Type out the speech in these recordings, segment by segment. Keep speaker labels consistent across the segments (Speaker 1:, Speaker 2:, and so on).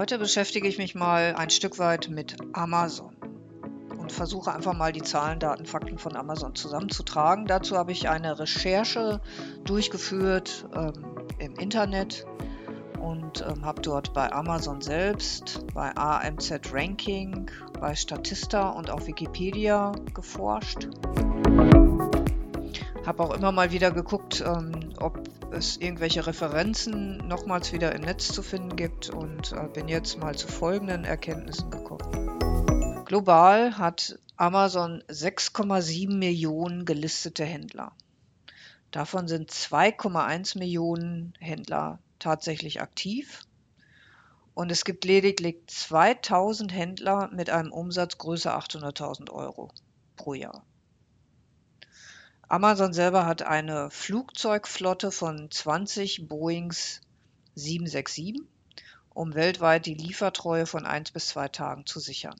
Speaker 1: Heute beschäftige ich mich mal ein Stück weit mit Amazon und versuche einfach mal die Zahlen, Daten, Fakten von Amazon zusammenzutragen. Dazu habe ich eine Recherche durchgeführt ähm, im Internet und ähm, habe dort bei Amazon selbst, bei AMZ Ranking, bei Statista und auf Wikipedia geforscht. Habe auch immer mal wieder geguckt, ähm, ob es irgendwelche Referenzen nochmals wieder im Netz zu finden gibt und äh, bin jetzt mal zu folgenden Erkenntnissen gekommen. Global hat Amazon 6,7 Millionen gelistete Händler. Davon sind 2,1 Millionen Händler tatsächlich aktiv und es gibt lediglich 2000 Händler mit einem Umsatz größer 800.000 Euro pro Jahr. Amazon selber hat eine Flugzeugflotte von 20 Boeings 767, um weltweit die Liefertreue von 1 bis 2 Tagen zu sichern.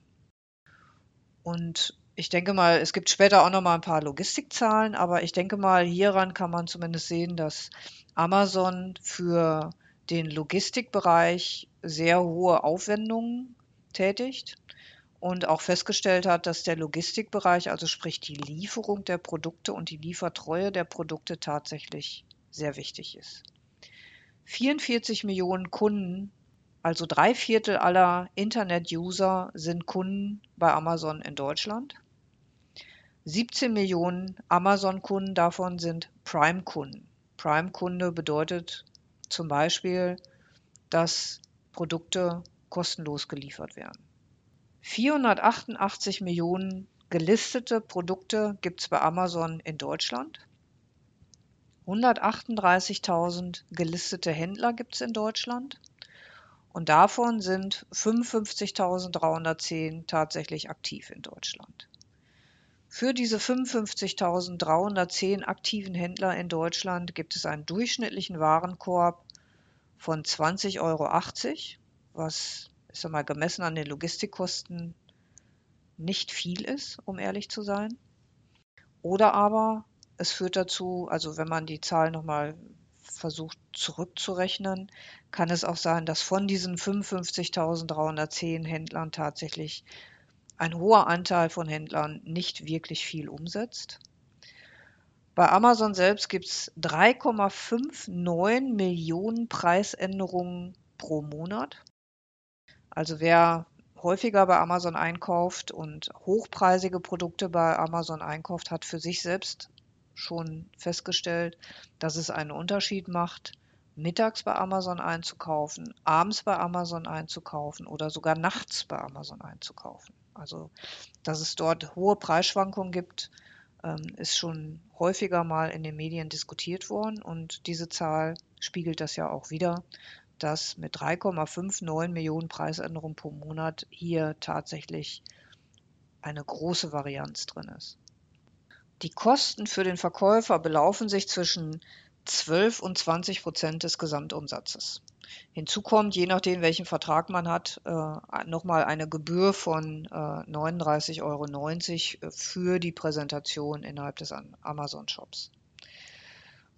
Speaker 1: Und ich denke mal, es gibt später auch noch mal ein paar Logistikzahlen, aber ich denke mal, hieran kann man zumindest sehen, dass Amazon für den Logistikbereich sehr hohe Aufwendungen tätigt und auch festgestellt hat, dass der Logistikbereich, also sprich die Lieferung der Produkte und die Liefertreue der Produkte tatsächlich sehr wichtig ist. 44 Millionen Kunden, also drei Viertel aller Internet-User sind Kunden bei Amazon in Deutschland. 17 Millionen Amazon-Kunden davon sind Prime-Kunden. Prime-Kunde bedeutet zum Beispiel, dass Produkte kostenlos geliefert werden. 488 Millionen gelistete Produkte gibt es bei Amazon in Deutschland. 138.000 gelistete Händler gibt es in Deutschland. Und davon sind 55.310 tatsächlich aktiv in Deutschland. Für diese 55.310 aktiven Händler in Deutschland gibt es einen durchschnittlichen Warenkorb von 20,80 Euro, was ich sag mal, gemessen an den Logistikkosten nicht viel ist, um ehrlich zu sein. Oder aber es führt dazu, also wenn man die Zahl nochmal versucht zurückzurechnen, kann es auch sein, dass von diesen 55.310 Händlern tatsächlich ein hoher Anteil von Händlern nicht wirklich viel umsetzt. Bei Amazon selbst gibt es 3,59 Millionen Preisänderungen pro Monat. Also wer häufiger bei Amazon einkauft und hochpreisige Produkte bei Amazon einkauft, hat für sich selbst schon festgestellt, dass es einen Unterschied macht, mittags bei Amazon einzukaufen, abends bei Amazon einzukaufen oder sogar nachts bei Amazon einzukaufen. Also, dass es dort hohe Preisschwankungen gibt, ähm, ist schon häufiger mal in den Medien diskutiert worden und diese Zahl spiegelt das ja auch wieder, dass mit 3,59 Millionen Preisänderungen pro Monat hier tatsächlich eine große Varianz drin ist. Die Kosten für den Verkäufer belaufen sich zwischen 12 und 20 Prozent des Gesamtumsatzes. Hinzu kommt, je nachdem, welchen Vertrag man hat, äh, nochmal eine Gebühr von äh, 39,90 Euro für die Präsentation innerhalb des Amazon-Shops.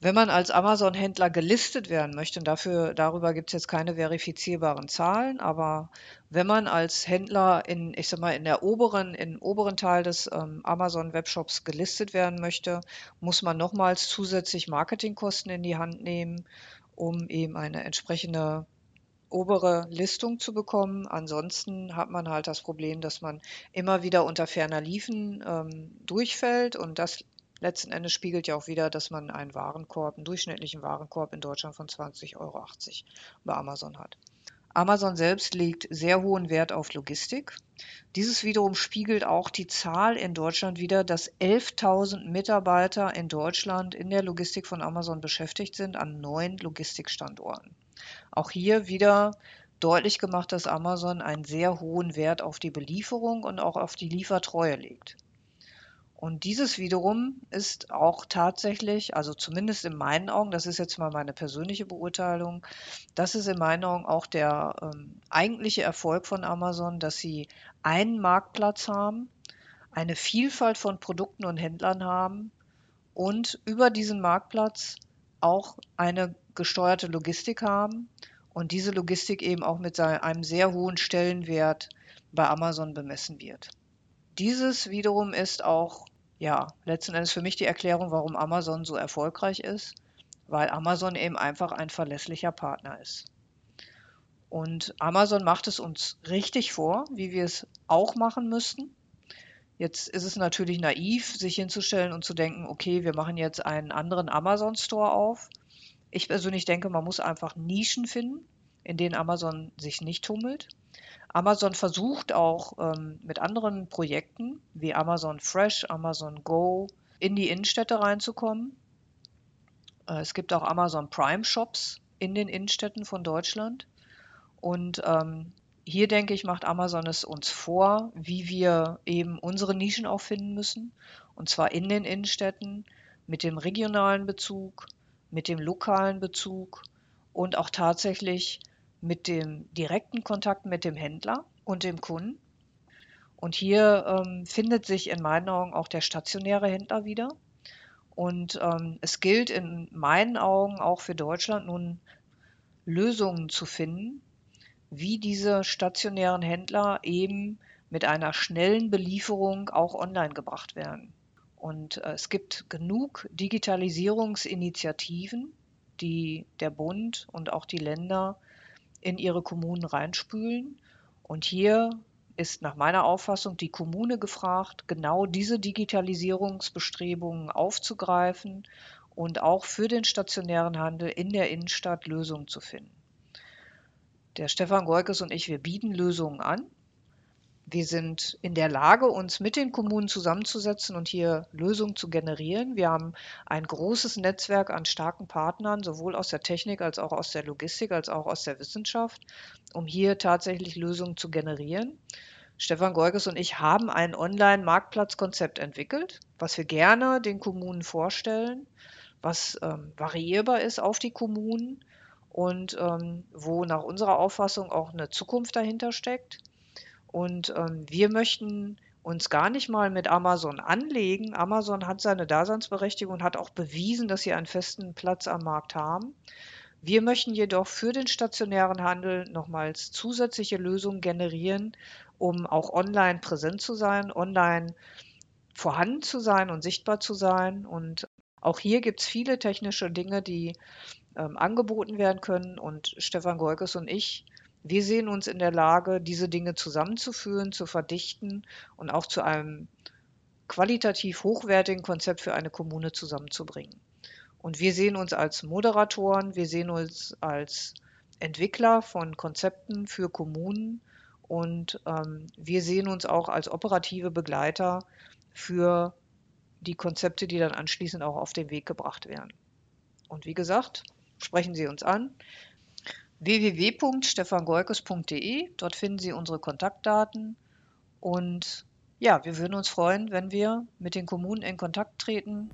Speaker 1: Wenn man als Amazon-Händler gelistet werden möchte, und dafür, darüber gibt es jetzt keine verifizierbaren Zahlen, aber wenn man als Händler in, ich sag mal, in der oberen, im oberen Teil des ähm, Amazon-Webshops gelistet werden möchte, muss man nochmals zusätzlich Marketingkosten in die Hand nehmen, um eben eine entsprechende obere Listung zu bekommen. Ansonsten hat man halt das Problem, dass man immer wieder unter ferner Liefen ähm, durchfällt und das letzten Endes spiegelt ja auch wieder, dass man einen Warenkorb, einen durchschnittlichen Warenkorb in Deutschland von 20,80 Euro bei Amazon hat. Amazon selbst legt sehr hohen Wert auf Logistik. Dieses wiederum spiegelt auch die Zahl in Deutschland wieder, dass 11.000 Mitarbeiter in Deutschland in der Logistik von Amazon beschäftigt sind an neun Logistikstandorten. Auch hier wieder deutlich gemacht, dass Amazon einen sehr hohen Wert auf die Belieferung und auch auf die Liefertreue legt. Und dieses wiederum ist auch tatsächlich, also zumindest in meinen Augen, das ist jetzt mal meine persönliche Beurteilung, das ist in meinen Augen auch der ähm, eigentliche Erfolg von Amazon, dass sie einen Marktplatz haben, eine Vielfalt von Produkten und Händlern haben und über diesen Marktplatz auch eine gesteuerte Logistik haben und diese Logistik eben auch mit einem sehr hohen Stellenwert bei Amazon bemessen wird. Dieses wiederum ist auch, ja, letzten Endes für mich die Erklärung, warum Amazon so erfolgreich ist, weil Amazon eben einfach ein verlässlicher Partner ist. Und Amazon macht es uns richtig vor, wie wir es auch machen müssten. Jetzt ist es natürlich naiv, sich hinzustellen und zu denken, okay, wir machen jetzt einen anderen Amazon Store auf. Ich persönlich denke, man muss einfach Nischen finden, in denen Amazon sich nicht tummelt. Amazon versucht auch ähm, mit anderen Projekten wie Amazon Fresh, Amazon Go in die Innenstädte reinzukommen. Äh, es gibt auch Amazon Prime Shops in den Innenstädten von Deutschland. Und ähm, hier denke ich, macht Amazon es uns vor, wie wir eben unsere Nischen auch finden müssen. Und zwar in den Innenstädten mit dem regionalen Bezug, mit dem lokalen Bezug und auch tatsächlich mit dem direkten Kontakt mit dem Händler und dem Kunden. Und hier ähm, findet sich in meinen Augen auch der stationäre Händler wieder. Und ähm, es gilt in meinen Augen auch für Deutschland nun Lösungen zu finden, wie diese stationären Händler eben mit einer schnellen Belieferung auch online gebracht werden. Und äh, es gibt genug Digitalisierungsinitiativen, die der Bund und auch die Länder in ihre Kommunen reinspülen. Und hier ist nach meiner Auffassung die Kommune gefragt, genau diese Digitalisierungsbestrebungen aufzugreifen und auch für den stationären Handel in der Innenstadt Lösungen zu finden. Der Stefan Goikes und ich, wir bieten Lösungen an. Wir sind in der Lage, uns mit den Kommunen zusammenzusetzen und hier Lösungen zu generieren. Wir haben ein großes Netzwerk an starken Partnern, sowohl aus der Technik als auch aus der Logistik, als auch aus der Wissenschaft, um hier tatsächlich Lösungen zu generieren. Stefan Goikes und ich haben ein Online-Marktplatzkonzept entwickelt, was wir gerne den Kommunen vorstellen, was ähm, variierbar ist auf die Kommunen und ähm, wo nach unserer Auffassung auch eine Zukunft dahinter steckt. Und ähm, wir möchten uns gar nicht mal mit Amazon anlegen. Amazon hat seine Daseinsberechtigung und hat auch bewiesen, dass sie einen festen Platz am Markt haben. Wir möchten jedoch für den stationären Handel nochmals zusätzliche Lösungen generieren, um auch online präsent zu sein, online vorhanden zu sein und sichtbar zu sein. Und auch hier gibt es viele technische Dinge, die ähm, angeboten werden können. Und Stefan Goikes und ich, wir sehen uns in der Lage, diese Dinge zusammenzuführen, zu verdichten und auch zu einem qualitativ hochwertigen Konzept für eine Kommune zusammenzubringen. Und wir sehen uns als Moderatoren, wir sehen uns als Entwickler von Konzepten für Kommunen und ähm, wir sehen uns auch als operative Begleiter für die Konzepte, die dann anschließend auch auf den Weg gebracht werden. Und wie gesagt, sprechen Sie uns an. www.stefangoikes.de. Dort finden Sie unsere Kontaktdaten. Und ja, wir würden uns freuen, wenn wir mit den Kommunen in Kontakt treten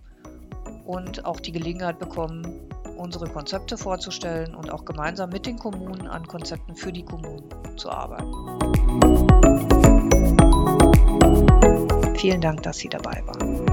Speaker 1: und auch die Gelegenheit bekommen, unsere Konzepte vorzustellen und auch gemeinsam mit den Kommunen an Konzepten für die Kommunen zu arbeiten. Vielen Dank, dass Sie dabei waren.